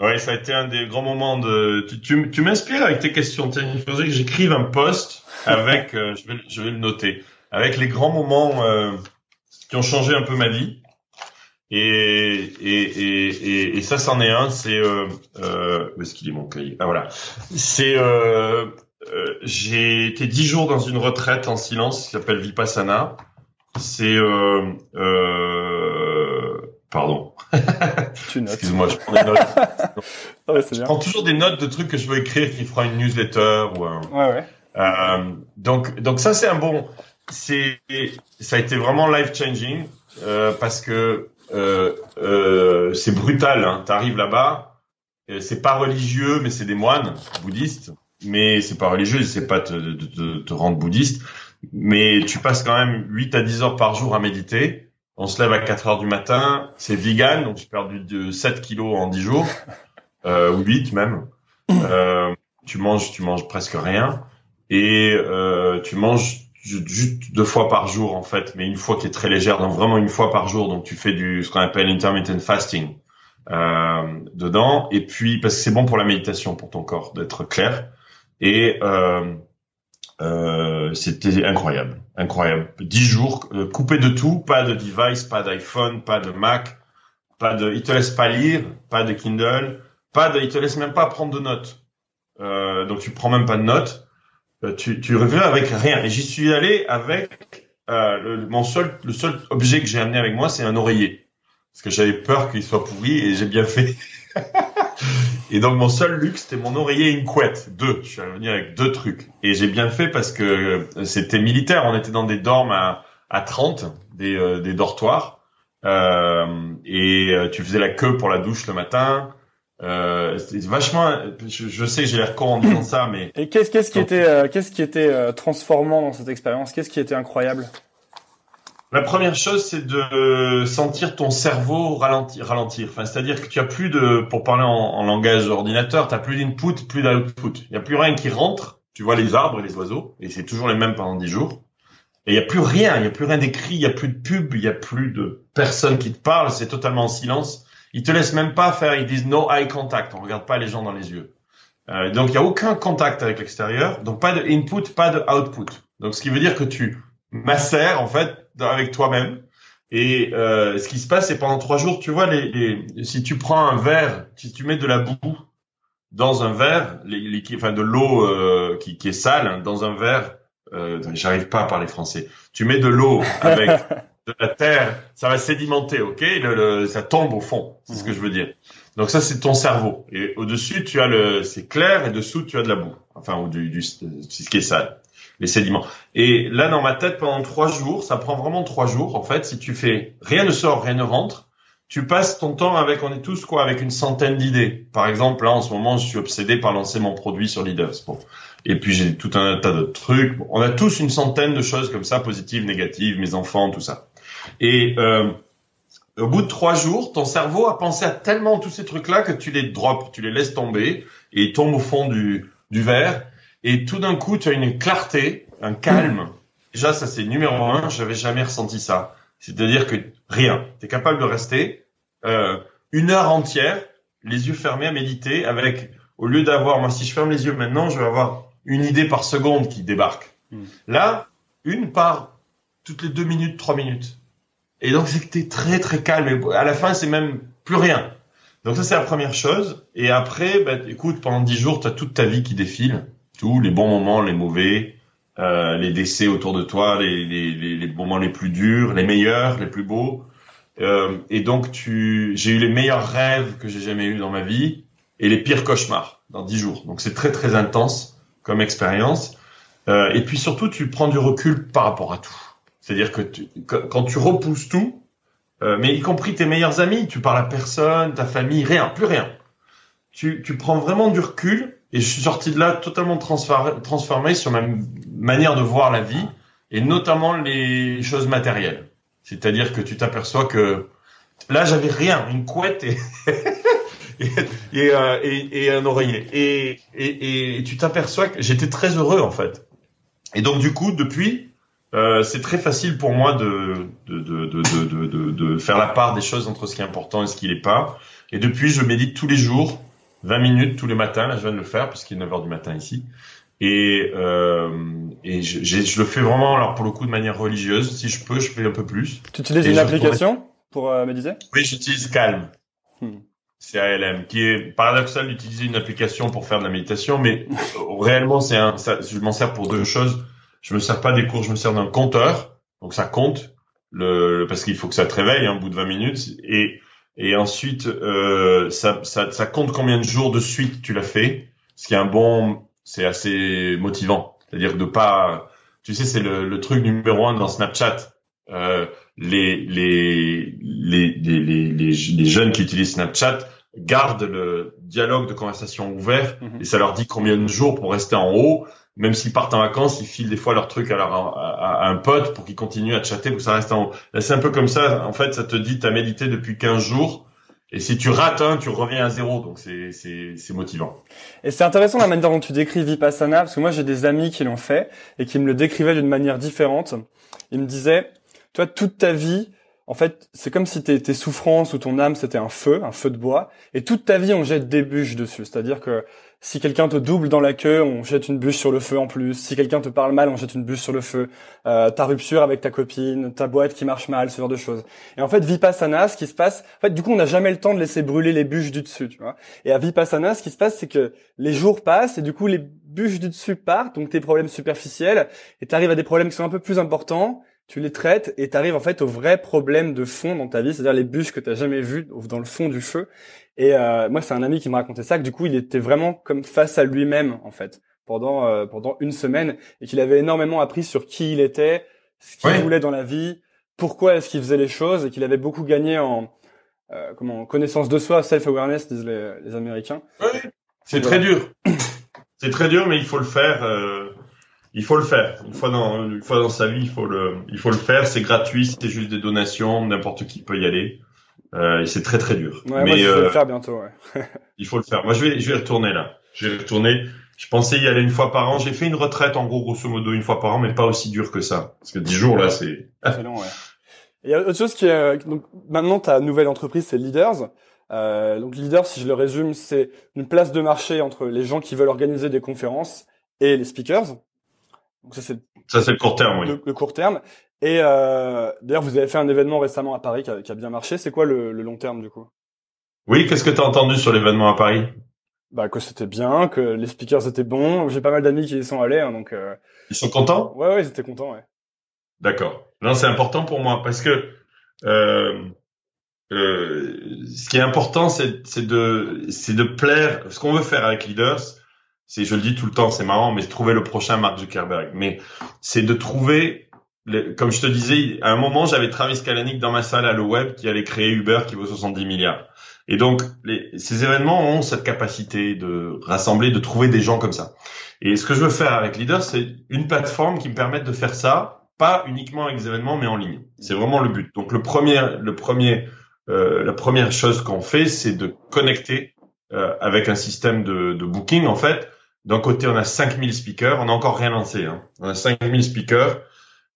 Ouais, ça a été un des grands moments de. Tu, tu, tu m'inspires avec tes questions. Il faudrait que j'écrive un post avec. euh, je vais, je vais le noter. Avec les grands moments euh, qui ont changé un peu ma vie. Et, et, et, et, ça, c'en est un. C'est euh, euh, où est-ce qu'il est mon cahier? Ah voilà. C'est euh, euh, j'ai été dix jours dans une retraite en silence qui s'appelle Vipassana. C'est euh, euh, pardon. Tu notes. Excuse-moi, je prends des notes. ouais, je bien. prends toujours des notes de trucs que je veux écrire qui fera une newsletter ou un. Ouais ouais. Donc donc ça c'est un bon. C'est ça a été vraiment life changing euh, parce que c'est brutal. Hein. T'arrives là-bas, c'est pas religieux, mais c'est des moines bouddhistes. Mais c'est pas religieux, c'est pas te, te, te, rendre bouddhiste. Mais tu passes quand même 8 à 10 heures par jour à méditer. On se lève à 4 heures du matin. C'est vegan, donc j'ai perdu de 7 kilos en 10 jours, euh, ou 8 même. Euh, tu manges, tu manges presque rien, et euh, tu manges juste deux fois par jour en fait, mais une fois qui est très légère, donc vraiment une fois par jour. Donc tu fais du ce qu'on appelle intermittent fasting euh, dedans, et puis parce que c'est bon pour la méditation pour ton corps d'être clair. Et euh, euh, c'était incroyable, incroyable. Dix jours euh, coupé de tout, pas de device, pas d'iPhone, pas de Mac, pas de, il te laisse pas lire, pas de Kindle, pas de, il te laisse même pas prendre de notes. Euh, donc tu prends même pas de notes. Euh, tu, tu avec rien. Et j'y suis allé avec euh, le, mon seul, le seul objet que j'ai amené avec moi, c'est un oreiller, parce que j'avais peur qu'il soit pourri et j'ai bien fait. et donc mon seul luxe, c'était mon oreiller et une couette, deux. Je suis revenu avec deux trucs. Et j'ai bien fait parce que c'était militaire. On était dans des dormes à, à 30, des, euh, des dortoirs. Euh, et tu faisais la queue pour la douche le matin. Euh, c'est vachement. Je, je sais, j'ai l'air con en disant ça, mais. Et qu'est-ce qu'est-ce qui était euh, qu'est-ce qui était euh, transformant dans cette expérience? Qu'est-ce qui était incroyable? La première chose, c'est de sentir ton cerveau ralentir. ralentir. Enfin, c'est-à-dire que tu as plus de, pour parler en, en langage ordinateur, tu as plus d'input, plus d'output. Il y a plus rien qui rentre. Tu vois les arbres et les oiseaux, et c'est toujours les mêmes pendant dix jours. Et il y a plus rien, il y a plus rien d'écrit, il y a plus de pub, il y a plus de personnes qui te parlent. C'est totalement en silence ils te laissent même pas faire, ils disent no eye contact, on regarde pas les gens dans les yeux. Euh, donc il y a aucun contact avec l'extérieur, donc pas de input, pas de output. Donc ce qui veut dire que tu macères en fait avec toi-même. Et euh, ce qui se passe, c'est pendant trois jours, tu vois, les, les, si tu prends un verre, si tu mets de la boue dans un verre, les, enfin de l'eau euh, qui, qui, est sale hein, dans un verre, euh, j'arrive pas à parler français. Tu mets de l'eau avec de la terre, ça va sédimenter, ok? Le, Ça tombe au fond, c'est ce que je veux dire. Donc ça, c'est ton cerveau. Et au-dessus, tu as le, c'est clair, et dessous, tu as de la boue, enfin ou du, du ce qui est sale, les sédiments. Et là, dans ma tête, pendant trois jours, ça prend vraiment trois jours. En fait, si tu fais rien ne sort, rien ne rentre, tu passes ton temps avec, on est tous quoi, avec une centaine d'idées. Par exemple, là, en ce moment, je suis obsédé par lancer mon produit sur Leaders. Bon. Et puis j'ai tout un tas de trucs. on a tous une centaine de choses comme ça, positives, négatives, mes enfants, tout ça. Et euh, au bout de trois jours, ton cerveau a pensé à tellement tous ces trucs-là que tu les drops, tu les laisses tomber et ils tombent au fond du, du verre. Et tout d'un coup, tu as une clarté, un calme. Déjà, ça c'est numéro un. J'avais jamais ressenti ça. C'est-à-dire que rien. Tu es capable de rester euh, une heure entière, les yeux fermés à méditer, avec au lieu d'avoir, moi si je ferme les yeux maintenant, je vais avoir une idée par seconde qui débarque. Hmm. Là, une par toutes les deux minutes, trois minutes. Et donc t'es très très calme. Et à la fin, c'est même plus rien. Donc ça c'est la première chose. Et après, bah, écoute, pendant dix jours, t'as toute ta vie qui défile, tous les bons moments, les mauvais, euh, les décès autour de toi, les, les, les, les moments les plus durs, les meilleurs, les plus beaux. Euh, et donc tu, j'ai eu les meilleurs rêves que j'ai jamais eu dans ma vie et les pires cauchemars dans dix jours. Donc c'est très très intense comme expérience. Euh, et puis surtout, tu prends du recul par rapport à tout. C'est-à-dire que tu, quand tu repousses tout, euh, mais y compris tes meilleurs amis, tu parles à personne, ta famille, rien, plus rien. Tu, tu prends vraiment du recul et je suis sorti de là totalement transfor- transformé sur ma manière de voir la vie et notamment les choses matérielles. C'est-à-dire que tu t'aperçois que là j'avais rien, une couette et et, et, euh, et- et un oreiller. Et, et, et tu t'aperçois que j'étais très heureux en fait. Et donc du coup depuis euh, c'est très facile pour moi de de, de, de, de, de, de faire la part des choses entre ce qui est important et ce qui l'est pas. Et depuis, je médite tous les jours, 20 minutes tous les matins. Là, je viens de le faire parce qu'il est 9 heures du matin ici. Et, euh, et je, je le fais vraiment, alors pour le coup, de manière religieuse. Si je peux, je fais un peu plus. Tu utilises Et une application pour euh, méditer? Oui, j'utilise Calm. Hmm. C-A-L-M, qui est paradoxal d'utiliser une application pour faire de la méditation, mais euh, réellement, c'est un, ça, je m'en sers pour deux choses. Je me sers pas des cours, je me sers d'un compteur, donc ça compte, le, le- parce qu'il faut que ça te réveille hein, au bout de 20 minutes, et et ensuite euh, ça, ça, ça compte combien de jours de suite tu l'as fait, ce qui est un bon, c'est assez motivant, c'est-à-dire de pas, tu sais, c'est le, le truc numéro un dans Snapchat. Euh, les, les, les, les, les, les, les jeunes qui utilisent Snapchat gardent le dialogue de conversation ouvert Mhm. et ça leur dit combien de jours pour rester en haut. Même s'ils partent en vacances, ils filent des fois leur truc à, leur, à, à un pote pour qu'ils continuent à chatter pour que ça reste en haut. C'est un peu comme ça. En fait, ça te dit t'as médité depuis 15 jours et si tu rates un, tu reviens à zéro. Donc c'est, c'est, c'est motivant. Et c'est intéressant la manière dont tu décris Vipassana, parce que moi j'ai des amis qui l'ont fait et qui me le décrivaient d'une manière différente. Ils me disaient, toi, toute ta vie, en fait, c'est comme si tes souffrances ou ton âme, c'était un feu, un feu de bois, et toute ta vie, on jette des bûches dessus. C'est-à-dire que si quelqu'un te double dans la queue, on jette une bûche sur le feu en plus. Si quelqu'un te parle mal, on jette une bûche sur le feu. Euh, ta rupture avec ta copine, ta boîte qui marche mal, ce genre de choses. Et en fait, Vipassana, ce qui se passe, en fait, du coup, on n'a jamais le temps de laisser brûler les bûches du dessus, tu vois. Et à Vipassana, ce qui se passe, c'est que les jours passent et du coup, les bûches du dessus partent, donc tes problèmes superficiels, et tu à des problèmes qui sont un peu plus importants, tu les traites et tu arrives en fait aux vrais problèmes de fond dans ta vie, c'est-à-dire les bûches que tu jamais vues dans le fond du feu. Et euh, moi, c'est un ami qui me racontait ça, que du coup, il était vraiment comme face à lui-même, en fait, pendant euh, pendant une semaine, et qu'il avait énormément appris sur qui il était, ce qu'il Ouais. voulait dans la vie, pourquoi est-ce qu'il faisait les choses, et qu'il avait beaucoup gagné en euh, comment connaissance de soi, self-awareness, disent les, les Américains. C'est Voilà. très dur. C'est très dur, mais il faut le faire. euh, il faut le faire. Une fois dans une fois dans sa vie, il faut le il faut le faire. C'est gratuit, c'est juste des donations, n'importe qui peut y aller. Euh, et c'est très très dur. Ouais, mais vais euh, le faire bientôt. Ouais. il faut le faire. Moi, je vais je vais retourner là. Je vais retourner. Je pensais y aller une fois par an. J'ai fait une retraite en gros grosso modo une fois par an, mais pas aussi dur que ça. Parce que dix jours là, c'est C'est long, ouais. Il y a autre chose qui est, donc maintenant ta nouvelle entreprise c'est Leaders. Euh, donc Leaders, si je le résume, c'est une place de marché entre les gens qui veulent organiser des conférences et les speakers. Donc ça c'est ça, c'est le court terme, oui. le, le court terme. Et euh, d'ailleurs vous avez fait un événement récemment à Paris qui a, qui a bien marché. C'est quoi le, le long terme du coup? Oui, qu'est-ce que t'as entendu sur l'événement à Paris? Bah que c'était bien, que les speakers étaient bons. J'ai pas mal d'amis qui y sont allés, hein, donc euh, Ils sont contents? Ouais ouais ils étaient contents. Ouais. D'accord. Non, c'est important pour moi parce que euh, euh, ce qui est important, c'est c'est de c'est de plaire. Ce qu'on veut faire avec Leaders, c'est, je le dis tout le temps, c'est marrant, mais trouver le prochain Mark Zuckerberg. Mais c'est de trouver, comme je te disais, à un moment, j'avais Travis Kalanick dans ma salle à le web qui allait créer Uber qui vaut 70 milliards. Et donc, les, ces événements ont cette capacité de rassembler, de trouver des gens comme ça. Et ce que je veux faire avec Leaders, c'est une plateforme qui me permette de faire ça, pas uniquement avec des événements, mais en ligne. C'est vraiment le but. Donc, le premier, le premier, euh, la première chose qu'on fait, c'est de connecter euh, avec un système de, de booking. En fait, d'un côté, on a 5000 speakers, on n'a encore rien lancé. Hein. On a 5000 speakers,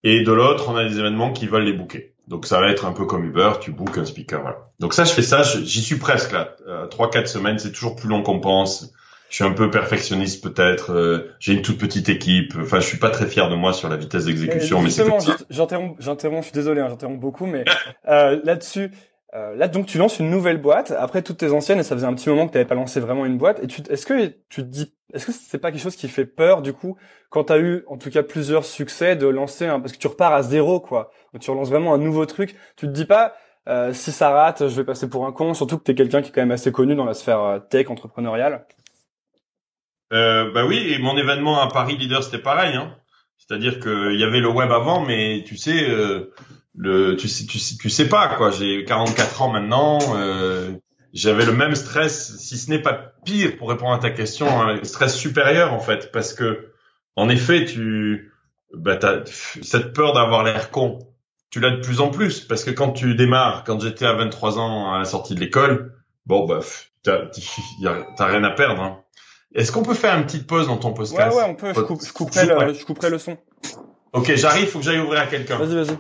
et de l'autre, on a des événements qui veulent les booker. Donc ça va être un peu comme Uber, tu bookes un speaker. Voilà. Donc ça, je fais ça, j'y suis presque là. Euh, Trois, quatre semaines, c'est toujours plus long qu'on pense. je suis un peu perfectionniste peut-être. Euh, j'ai une toute petite équipe. Enfin, je suis pas très fier de moi sur la vitesse d'exécution, mais, c'est J'interromps, j'interromps. Je suis désolé, hein, j'interromps beaucoup, mais euh, là-dessus, euh, là donc tu lances une nouvelle boîte après toutes tes anciennes et ça faisait un petit moment que tu n'avais pas lancé vraiment une boîte. Et est-ce que tu te dis, est-ce que c'est pas quelque chose qui fait peur du coup quand tu as eu en tout cas plusieurs succès de lancer un, parce que tu repars à zéro quoi. tu relances vraiment un nouveau truc. Tu te dis pas euh, si ça rate, je vais passer pour un con, surtout que tu es quelqu'un qui est quand même assez connu dans la sphère euh, tech entrepreneuriale. Euh, bah oui, et mon événement à Paris Leader c'était pareil. Hein. C'est-à-dire qu'il y avait le web avant, mais tu sais, le, tu sais, tu sais, tu sais pas quoi. J'ai 44 ans maintenant. Euh, j'avais le même stress, si ce n'est pas pire, pour répondre à ta question, un stress supérieur en fait, parce que en effet, tu, bah, as cette peur d'avoir l'air con tu l'as de plus en plus parce que quand tu démarres, quand j'étais à 23 ans à la sortie de l'école, bon bah t'as rien à perdre. Hein. Est-ce qu'on peut faire une petite pause dans ton podcast Ouais ouais on peut. Je, coupe, je, couperai le, je couperai le son. Ok j'arrive, faut que j'aille ouvrir à quelqu'un. Vas-y vas-y.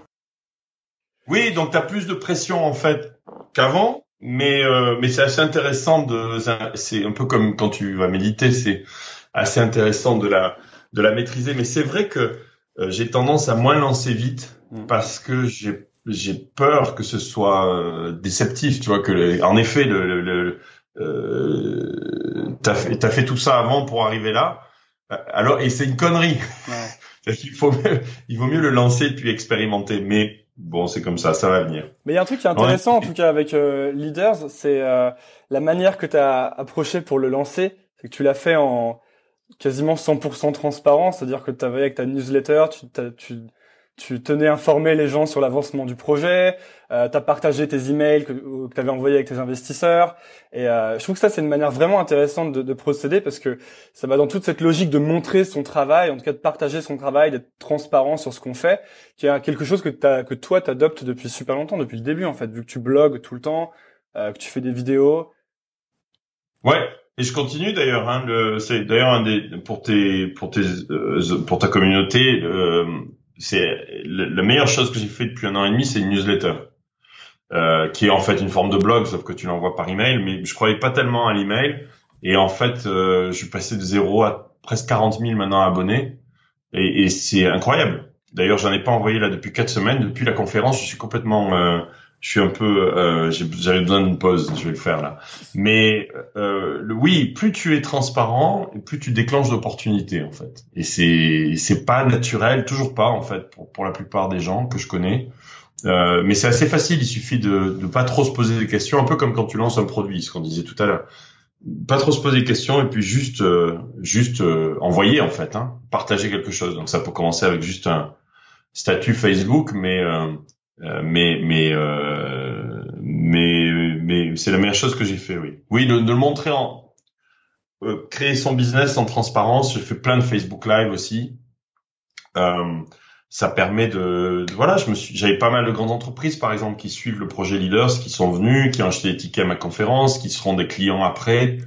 Oui donc t'as plus de pression en fait qu'avant, mais euh, mais c'est assez intéressant de c'est un peu comme quand tu vas méditer, c'est assez intéressant de la de la maîtriser. Mais c'est vrai que euh, j'ai tendance à moins lancer vite Mm. parce que j'ai j'ai peur que ce soit euh, déceptif, tu vois que en effet le, le, euh, t'as fait t'as fait tout ça avant pour arriver là. Alors et c'est une connerie. Ouais. il faut il vaut mieux le lancer puis expérimenter. Mais bon, c'est comme ça, ça va venir. Mais il y a un truc qui est intéressant en tout cas avec euh, Leaders, c'est euh, la manière que tu as approché pour le lancer, c'est que tu l'as fait en quasiment 100% transparent, c'est-à-dire que tu avais avec ta newsletter, tu, tu tu tenais informer les gens sur l'avancement du projet, euh, tu as partagé tes emails que, que tu avais envoyés avec tes investisseurs. Et euh, je trouve que ça, c'est une manière vraiment intéressante de, de, procéder parce que ça va dans toute cette logique de montrer son travail, en tout cas de partager son travail, d'être transparent sur ce qu'on fait, qui est quelque chose que, as, que toi, tu adoptes depuis super longtemps, depuis le début en fait, vu que tu blogues tout le temps, euh, que tu fais des vidéos. Ouais, et je continue d'ailleurs. Hein, c'est d'ailleurs un des pour tes pour tes euh, pour ta communauté. Euh, c'est la meilleure chose que j'ai fait depuis un an et demi, c'est une newsletter. Euh, qui est en fait une forme de blog, sauf que tu l'envoies par email, mais je croyais pas tellement à l'email. Et en fait, euh, je suis passé de zéro à presque 40 000 maintenant abonnés. Et, et c'est incroyable. D'ailleurs, j'en ai pas envoyé là depuis quatre semaines. Depuis la conférence, je suis complètement euh, je suis un peu, euh, j'avais besoin d'une pause, je vais le faire là. Mais euh, oui, plus tu es transparent, plus tu déclenches d'opportunités en fait. Et c'est c'est pas naturel, toujours pas en fait pour pour la plupart des gens que je connais. Euh, mais c'est assez facile, il suffit de de pas trop se poser des questions, un peu comme quand tu lances un produit, ce qu'on disait tout à l'heure. Pas trop se poser des questions et puis juste euh, juste euh, envoyer en fait, hein, partager quelque chose. Donc ça peut commencer avec juste un statut Facebook, mais euh, mais mais euh, mais mais c'est la meilleure chose que j'ai fait, oui. Oui, de, de le montrer en euh, créer son business en transparence. J'ai fait plein de Facebook Live aussi. Euh, ça permet de, voilà, je me suis, j'avais pas mal de grandes entreprises par exemple qui suivent le projet Leaders, qui sont venus, qui ont acheté des tickets à ma conférence, qui seront des clients après.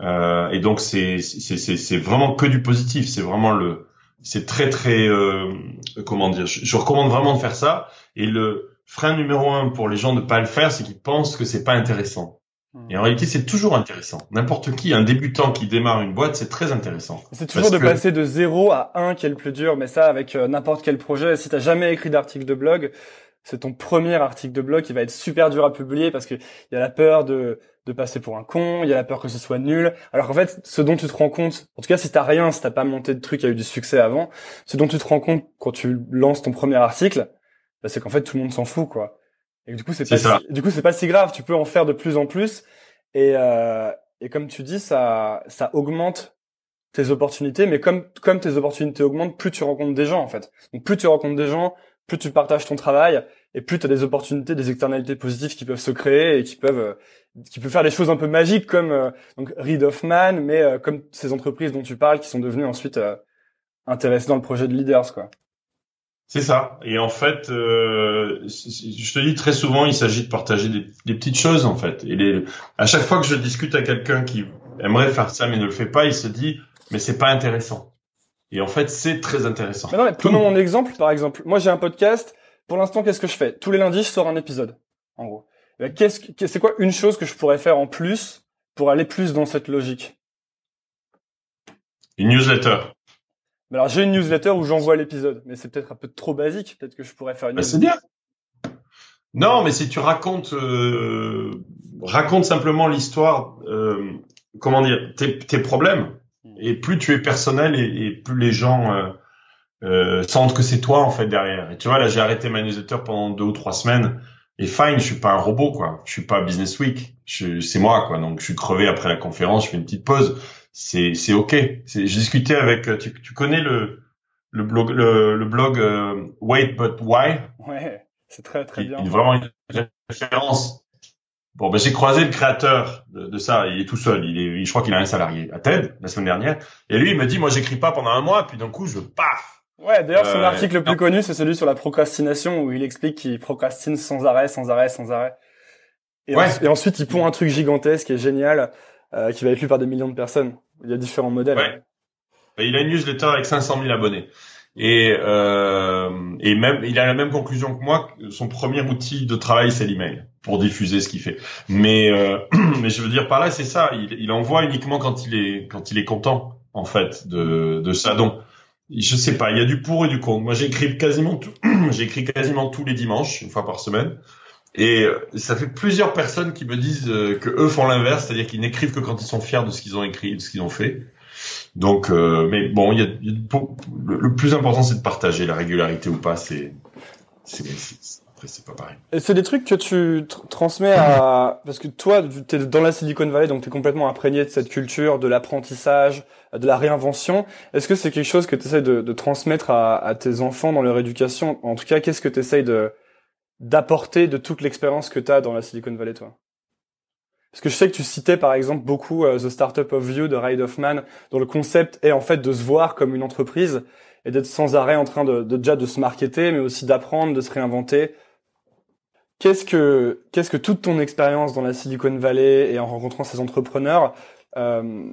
Euh, et donc c'est c'est c'est c'est vraiment que du positif. C'est vraiment le c'est très très euh, comment dire. Je, recommande vraiment de faire ça. Et le frein numéro un pour les gens de pas le faire, c'est qu'ils pensent que c'est pas intéressant. Hmm. Et en réalité, c'est toujours intéressant. N'importe qui, un débutant qui démarre une boîte, c'est très intéressant. C'est toujours de passer de zéro à un qui est le plus dur, mais ça avec euh, n'importe quel projet. Si t'as jamais écrit d'article de blog, c'est ton premier article de blog qui va être super dur à publier parce qu'il y a la peur de, de passer pour un con, il y a la peur que ce soit nul. Alors qu'en fait, ce dont tu te rends compte, en tout cas si t'as rien, si t'as pas monté de truc qui a eu du succès avant, ce dont tu te rends compte quand tu lances ton premier article, bah, c'est qu'en fait tout le monde s'en fout quoi. Et du coup c'est pas si, du coup c'est pas si grave, tu peux en faire de plus en plus et euh, et comme tu dis ça ça augmente tes opportunités mais comme comme tes opportunités augmentent, plus tu rencontres des gens en fait. Donc plus tu rencontres des gens, plus tu partages ton travail et plus tu as des opportunités, des externalités positives qui peuvent se créer et qui peuvent euh, qui peuvent faire des choses un peu magiques comme euh, donc Reid Hoffman, mais euh, comme ces entreprises dont tu parles qui sont devenues ensuite intéressées dans le projet de Leaders quoi. C'est ça. Et en fait, je te dis très souvent, il s'agit de partager des, des, petites choses en fait. Et les, à chaque fois que je discute à quelqu'un qui aimerait faire ça mais ne le fait pas, il se dit mais c'est pas intéressant. Et en fait, c'est très intéressant. Mais non, mais prenons mon exemple, par exemple. Moi, j'ai un podcast. Pour l'instant, qu'est-ce que je fais? Tous les lundis, je sors un épisode, en gros. Qu'est-ce c'est quoi une chose que je pourrais faire en plus pour aller plus dans cette logique? Une newsletter. Alors j'ai une newsletter où j'envoie l'épisode, mais c'est peut-être un peu trop basique. Peut-être que je pourrais faire une. Bah, c'est bien. Non, mais si tu racontes, euh, raconte simplement l'histoire, euh, comment dire, tes, tes, problèmes, hmm. et plus tu es personnel et, et plus les gens euh, euh, sentent que c'est toi en fait derrière. Et tu vois, là j'ai arrêté ma newsletter pendant deux ou trois semaines. Et fine, je suis pas un robot quoi. Je suis pas Business Week. C'est moi quoi. Donc je suis crevé après la conférence. Je fais une petite pause. C'est c'est ok. J'ai discuté avec. Tu, tu connais le le blog le, le blog euh, Wait but Why? Ouais. C'est très très bien. vraiment une référence. Bon, ben j'ai croisé le créateur de, de, ça. Il est tout seul. Il est, je crois qu'il a un salarié à TED la semaine dernière. Et lui, il me dit, moi, j'écris pas pendant un mois, puis d'un coup, je paf. Ouais. D'ailleurs, son euh, article le plus connu, c'est celui sur la procrastination où il explique qu'il procrastine sans arrêt, sans arrêt, sans arrêt. Et, ouais. et ensuite, il pond un truc gigantesque et génial euh, qui va être lu par des millions de personnes. Il y a différents modèles. Ouais. Il a une newsletter avec 500 000 abonnés. Et, euh, et même, il a la même conclusion que moi. Son premier outil de travail, c'est l'email pour diffuser ce qu'il fait. Mais, euh, mais je veux dire par là, c'est ça. Il, il, envoie uniquement quand il est quand il est content, en fait, de, de ça. Donc, je sais pas. Il y a du pour et du contre. Moi, j'écris quasiment tout. j'écris quasiment tous les dimanches, une fois par semaine. Et euh, ça fait plusieurs personnes qui me disent euh, que eux font l'inverse, c'est-à-dire qu'ils n'écrivent que quand ils sont fiers de ce qu'ils ont écrit, de ce qu'ils ont fait. Donc, euh, mais bon, il y a, le, plus important, c'est de partager la régularité ou pas. C'est, c'est, après, c'est pas pareil. Et c'est des trucs que tu transmets à, parce que toi, tu es dans la Silicon Valley, donc tu es complètement imprégné de cette culture, de l'apprentissage, de la réinvention. Est-ce que c'est quelque chose que tu essaies de, de transmettre à, à, tes enfants dans leur éducation? En tout cas, qu'est-ce que tu essayes de d'apporter de toute l'expérience que tu as dans la Silicon Valley, toi parce que je sais que tu citais par exemple beaucoup euh, The Startup of You de Reid Hoffman, dont le concept est en fait de se voir comme une entreprise et d'être sans arrêt en train de, de, déjà de se marketer, mais aussi d'apprendre, de se réinventer. Qu'est-ce que qu'est-ce que toute ton expérience dans la Silicon Valley et en rencontrant ces entrepreneurs, euh,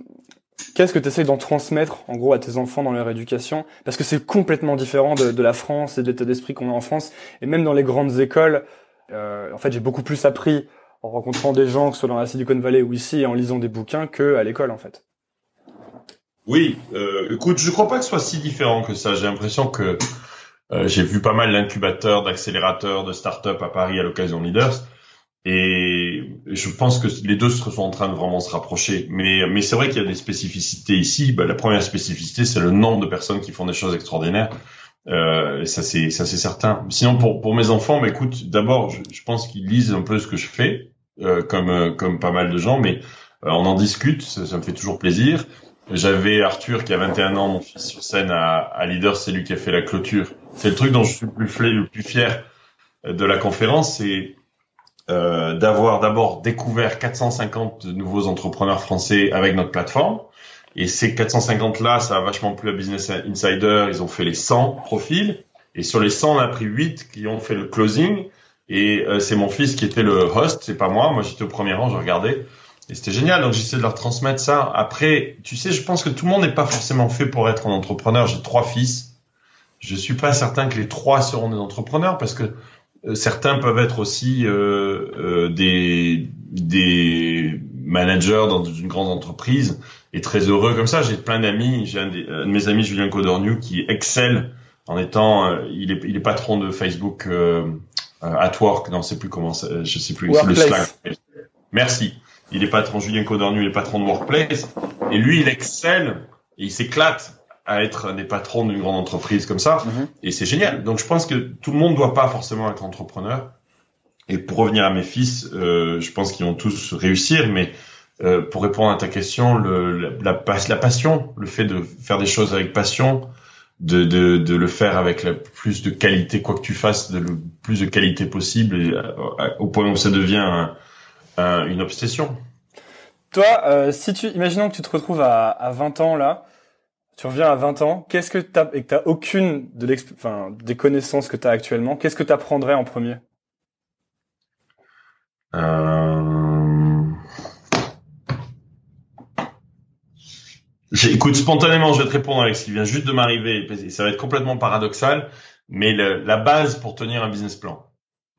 qu'est-ce que tu essayes d'en transmettre en gros à tes enfants dans leur éducation? Parce que c'est complètement différent de, la France et de l'état d'esprit qu'on a en France, et même dans les grandes écoles. Euh, en fait, j'ai beaucoup plus appris en rencontrant des gens, que ce soit dans la Silicon Valley ou ici, en lisant des bouquins, que à l'école en fait. Oui, euh, écoute, je crois pas que ce soit si différent que ça. J'ai l'impression que euh, j'ai vu pas mal d'incubateurs, d'accélérateurs, de start-up à Paris à l'occasion de Leaders. Et je pense que les deux sont en train de vraiment se rapprocher. Mais, mais c'est vrai qu'il y a des spécificités ici. Bah, la première spécificité, c'est le nombre de personnes qui font des choses extraordinaires. Euh, ça c'est ça c'est certain. Sinon pour pour mes enfants, bah, écoute, d'abord je, je, pense qu'ils lisent un peu ce que je fais, euh, comme euh, comme pas mal de gens, mais euh, on en discute, ça, ça, me fait toujours plaisir. J'avais Arthur qui a 21 ans, mon fils sur scène à, à Leader, c'est lui qui a fait la clôture. C'est le truc dont je suis le plus, le plus fier de la conférence, c'est euh, d'avoir d'abord découvert 450 nouveaux entrepreneurs français avec notre plateforme. Et ces 450 là, ça a vachement plu à Business Insider. Ils ont fait les 100 profils. Et sur les 100, on a pris 8 qui ont fait le closing. Et euh, c'est mon fils qui était le host, c'est pas moi. Moi, j'étais au premier rang, je regardais. Et c'était génial. Donc, j'essaie de leur transmettre ça. Après, tu sais, je pense que tout le monde n'est pas forcément fait pour être un entrepreneur. J'ai trois fils. Je suis pas certain que les trois seront des entrepreneurs parce que certains peuvent être aussi euh, euh, des, des managers dans une grande entreprise et très heureux comme ça. J'ai plein d'amis. J'ai un, de mes amis, Julien Codorniou, qui excelle en étant, euh, il, est, il est patron de Facebook euh, at Work. Non, c'est plus comment, je sais plus. C'est le Slack. Merci. Il est patron, Julien Codorniou, il est patron de Workplace. Et lui, il excelle et il s'éclate à être des patrons d'une grande entreprise comme ça. Mm-hmm. Et c'est génial. Donc, je pense que tout le monde ne doit pas forcément être entrepreneur. Et pour revenir à mes fils, euh, je pense qu'ils vont tous réussir, mais euh, pour répondre à ta question, le, la, la, passion, le fait de faire des choses avec passion, de, de, de le faire avec le plus de qualité, quoi que tu fasses, de le plus de qualité possible, et, euh, au point où ça devient un, une obsession. Toi, euh, si tu, imaginons que tu te retrouves à, à 20 ans là, tu reviens à 20 ans, qu'est-ce que t'as et t'as aucune de des connaissances que tu as actuellement, qu'est-ce que tu apprendrais en premier? Euh... Écoute, spontanément, je vais te répondre avec ce qui vient juste de m'arriver. Ça va être complètement paradoxal, mais la base pour tenir un business plan,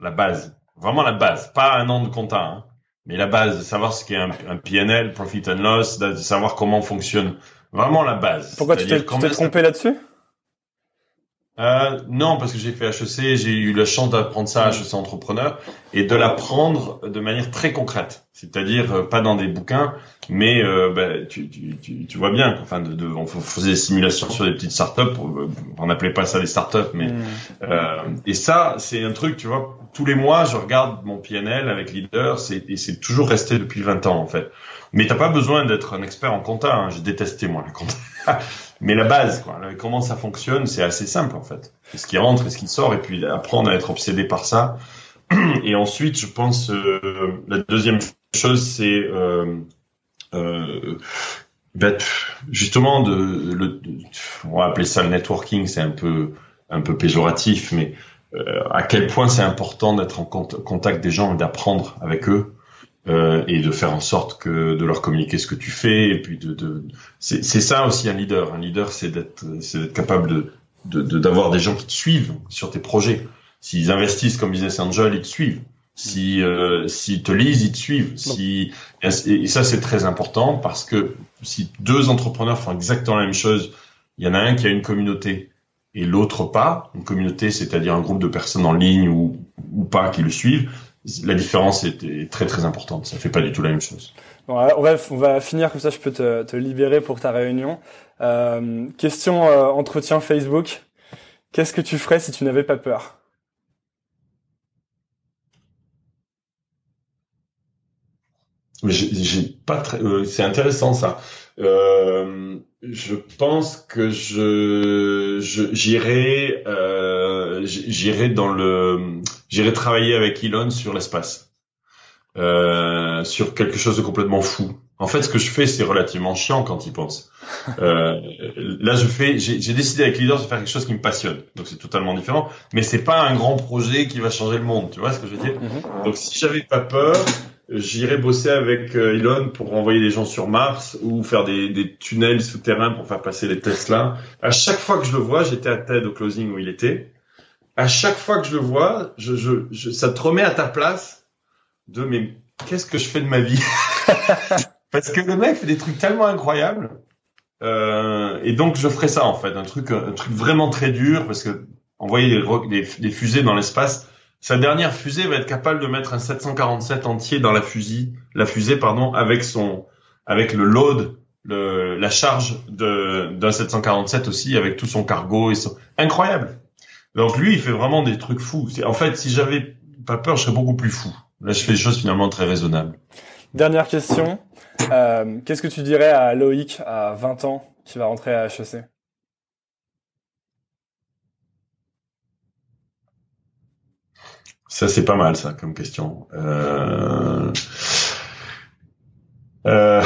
la base, vraiment la base, pas un an de compta, hein, mais la base, savoir ce qu'est un, un PNL, profit and loss, savoir comment fonctionne vraiment la base. Pourquoi tu t'es trompé là-dessus? Euh, non, parce que j'ai fait HEC, j'ai eu la chance d'apprendre ça à HEC Entrepreneur et de l'apprendre de manière très concrète, c'est-à-dire euh, pas dans des bouquins, mais euh, bah, tu, tu, tu, tu, vois bien, enfin, de, de, on faisait des simulations sur des petites startups, on n'appelait pas ça des startups, mais mmh. euh, et ça, c'est un truc, tu vois, tous les mois, je regarde mon PNL avec Leader, et c'est toujours resté depuis 20 ans en fait. Mais t'as pas besoin d'être un expert en compta, hein. j'ai détesté moi la compta. Mais la base, quoi, comment ça fonctionne, c'est assez simple en fait. Ce qui rentre ce qui sort, et puis apprendre à être obsédé par ça. Et ensuite, je pense, euh, la deuxième chose, c'est euh, euh, ben, justement de, le, on va appeler ça le networking, c'est un peu un peu péjoratif, mais euh, à quel point c'est important d'être en contact des gens et d'apprendre avec eux euh, et de faire en sorte que de leur communiquer ce que tu fais et puis de, de c'est ça aussi un leader. Un leader c'est d'être c'est d'être capable de d'avoir des gens qui te suivent sur tes projets. S'ils investissent comme business angel ils te suivent. Si euh, s'ils te lisent ils te suivent. Si et, ça c'est très important parce que si deux entrepreneurs font exactement la même chose il y en a un qui a une communauté et l'autre pas. Une communauté c'est-à-dire un groupe de personnes en ligne ou ou pas qui le suivent la différence est, très très importante. Ça fait pas du tout la même chose. Bon, on, va, on va finir comme ça, je peux te, te libérer pour ta réunion. Euh, question euh, entretien Facebook. Qu'est-ce que tu ferais si tu n'avais pas peur? J'ai pas très. Euh, c'est intéressant ça. Je pense que je j'irai j'irai dans le j'irai travailler avec Elon sur l'espace euh, sur quelque chose de complètement fou. En fait, ce que je fais, c'est relativement chiant quand il pense. Euh, là, je fais, j'ai décidé avec Leader de faire quelque chose qui me passionne. Donc, c'est totalement différent. Mais c'est pas un grand projet qui va changer le monde. Tu vois ce que je veux dire? Mm-hmm. Donc, si j'avais pas peur, j'irais bosser avec euh, Elon pour envoyer des gens sur Mars ou faire des, des tunnels souterrains pour faire passer les Tesla. À chaque fois que je le vois, j'étais à TED au closing où il était. À chaque fois que je le vois, je, je, je ça te remet à ta place de mais qu'est-ce que je fais de ma vie Parce que le mec fait des trucs tellement incroyables. Euh, et donc je ferais ça en fait, un truc, un truc vraiment très dur parce que envoyer des, des fusées dans l'espace, sa dernière fusée va être capable de mettre un 747 entier dans la fusée, la fusée pardon, avec son, avec le load, le, la charge de d'un 747 aussi, avec tout son cargo et son... incroyable. Donc lui, il fait vraiment des trucs fous. En fait, si j'avais pas peur, je serais beaucoup plus fou. Là, je fais des choses finalement très raisonnables. Dernière question. Euh, Qu'est-ce que tu dirais à Loïc à 20 ans qui va rentrer à HEC Ça, c'est pas mal, ça, comme question. Euh... Euh...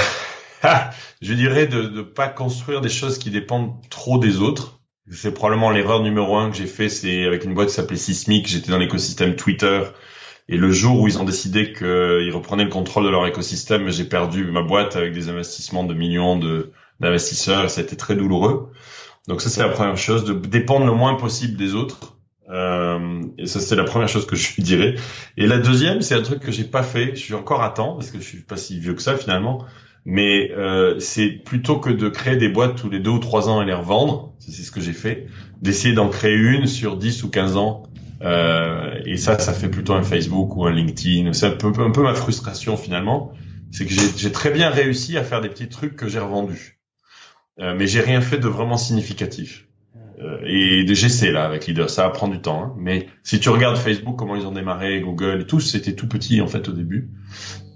je dirais de ne pas construire des choses qui dépendent trop des autres. C'est probablement l'erreur numéro un que j'ai fait, c'est avec une boîte qui s'appelait Sismic, j'étais dans l'écosystème Twitter, et le jour où ils ont décidé qu'ils reprenaient le contrôle de leur écosystème, j'ai perdu ma boîte avec des investissements de millions d'investisseurs, et ça a été très douloureux. Donc ça, c'est la première chose, de dépendre le moins possible des autres. Euh, et ça, c'est la première chose que je dirais. Et la deuxième, c'est un truc que j'ai pas fait. Je suis encore à temps parce que je suis pas si vieux que ça finalement. Mais euh, c'est plutôt que de créer des boîtes tous les deux ou trois ans et les revendre. C'est ce que j'ai fait. D'essayer d'en créer une sur 10 ou 15 ans. Euh, et ça, ça fait plutôt un Facebook ou un LinkedIn. C'est un peu, un peu ma frustration finalement. C'est que j'ai très bien réussi à faire des petits trucs que j'ai revendus. Euh, mais j'ai rien fait de vraiment significatif. Euh, et j'essaie là avec Leader, ça va prendre du temps. Hein. Mais si tu regardes Facebook, comment ils ont démarré, Google et tout, c'était tout petit en fait au début.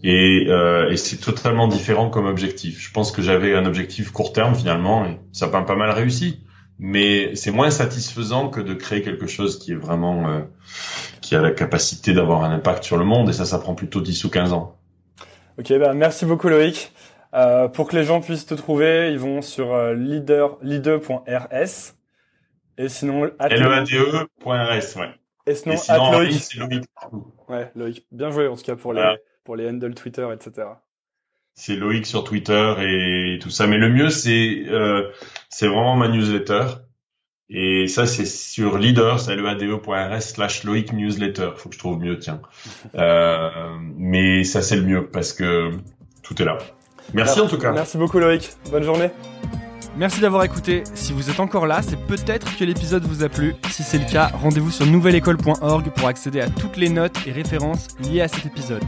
Et, euh, et c'est totalement différent comme objectif. Je pense que j'avais un objectif court terme finalement et ça a pas mal réussi. Mais c'est moins satisfaisant que de créer quelque chose qui est vraiment euh, qui a la capacité d'avoir un impact sur le monde et ça, ça prend plutôt 10 ou 15 ans. Ok, bah merci beaucoup Loïc. Euh, pour que les gens puissent te trouver, ils vont sur euh, leader leader.rs et sinon, LEADE.rs, ouais. Et sinon, et sinon Loïc. Loïc. Ouais, Loïc. Bien joué, en tout cas, pour les, pour les handles Twitter, etc. C'est Loïc sur Twitter et tout ça. Mais le mieux, c'est, euh, c'est vraiment ma newsletter. Et ça, c'est sur leader, c'est leade.rs slash Loïc newsletter. Faut que je trouve mieux, tiens. euh, mais ça, c'est le mieux parce que tout est là. Merci en tout cas. Merci beaucoup, Loïc. Bonne journée. Merci d'avoir écouté. Si vous êtes encore là, c'est peut-être que l'épisode vous a plu. Si c'est le cas, rendez-vous sur nouvelleécole.org pour accéder à toutes les notes et références liées à cet épisode.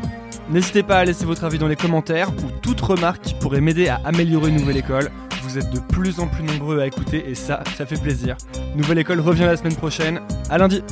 N'hésitez pas à laisser votre avis dans les commentaires ou toute remarque qui pourrait m'aider à améliorer Nouvelle École. Vous êtes de plus en plus nombreux à écouter et ça, ça fait plaisir. Nouvelle École revient la semaine prochaine. À lundi!